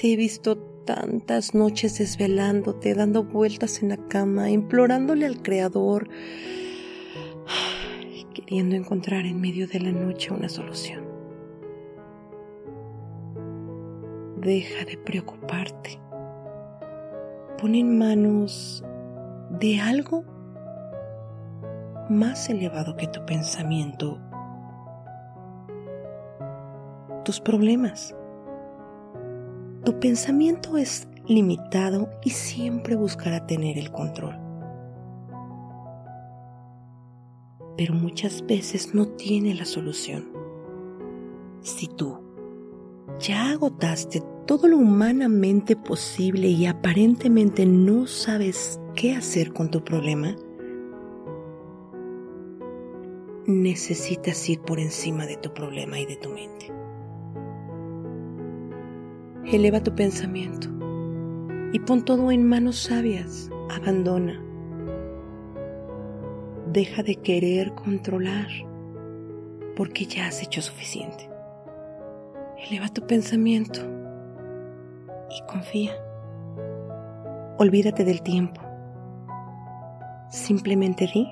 Te he visto tantas noches desvelándote, dando vueltas en la cama, implorándole al Creador, queriendo encontrar en medio de la noche una solución. Deja de preocuparte. Pon en manos de algo más elevado que tu pensamiento, tus problemas. Tu pensamiento es limitado y siempre buscará tener el control. Pero muchas veces no tiene la solución. Si tú ya agotaste todo lo humanamente posible y aparentemente no sabes qué hacer con tu problema, necesitas ir por encima de tu problema y de tu mente. Eleva tu pensamiento y pon todo en manos sabias. Abandona. Deja de querer controlar porque ya has hecho suficiente. Eleva tu pensamiento y confía. Olvídate del tiempo. Simplemente di.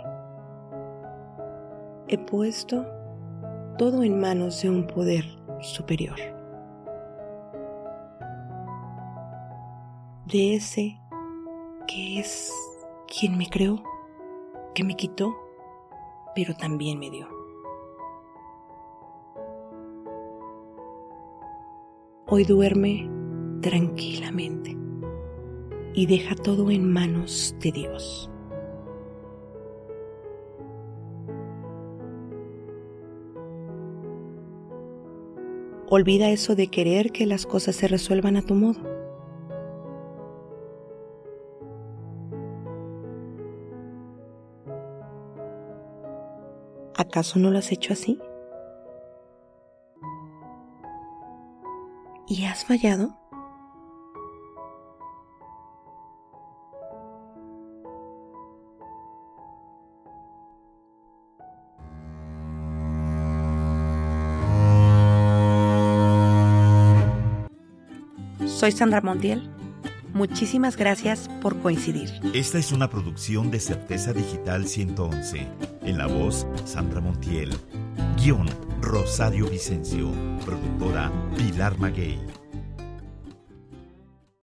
He puesto todo en manos de un poder superior. De ese que es quien me creó, que me quitó, pero también me dio. Hoy duerme tranquilamente y deja todo en manos de Dios. Olvida eso de querer que las cosas se resuelvan a tu modo. ¿Acaso no lo has hecho así? ¿Y has fallado? Soy Sandra Montiel. Muchísimas gracias por coincidir. Esta es una producción de Certeza Digital 111. En la voz, Sandra Montiel. Guión, Rosario Vicencio. Productora, Pilar Maguey.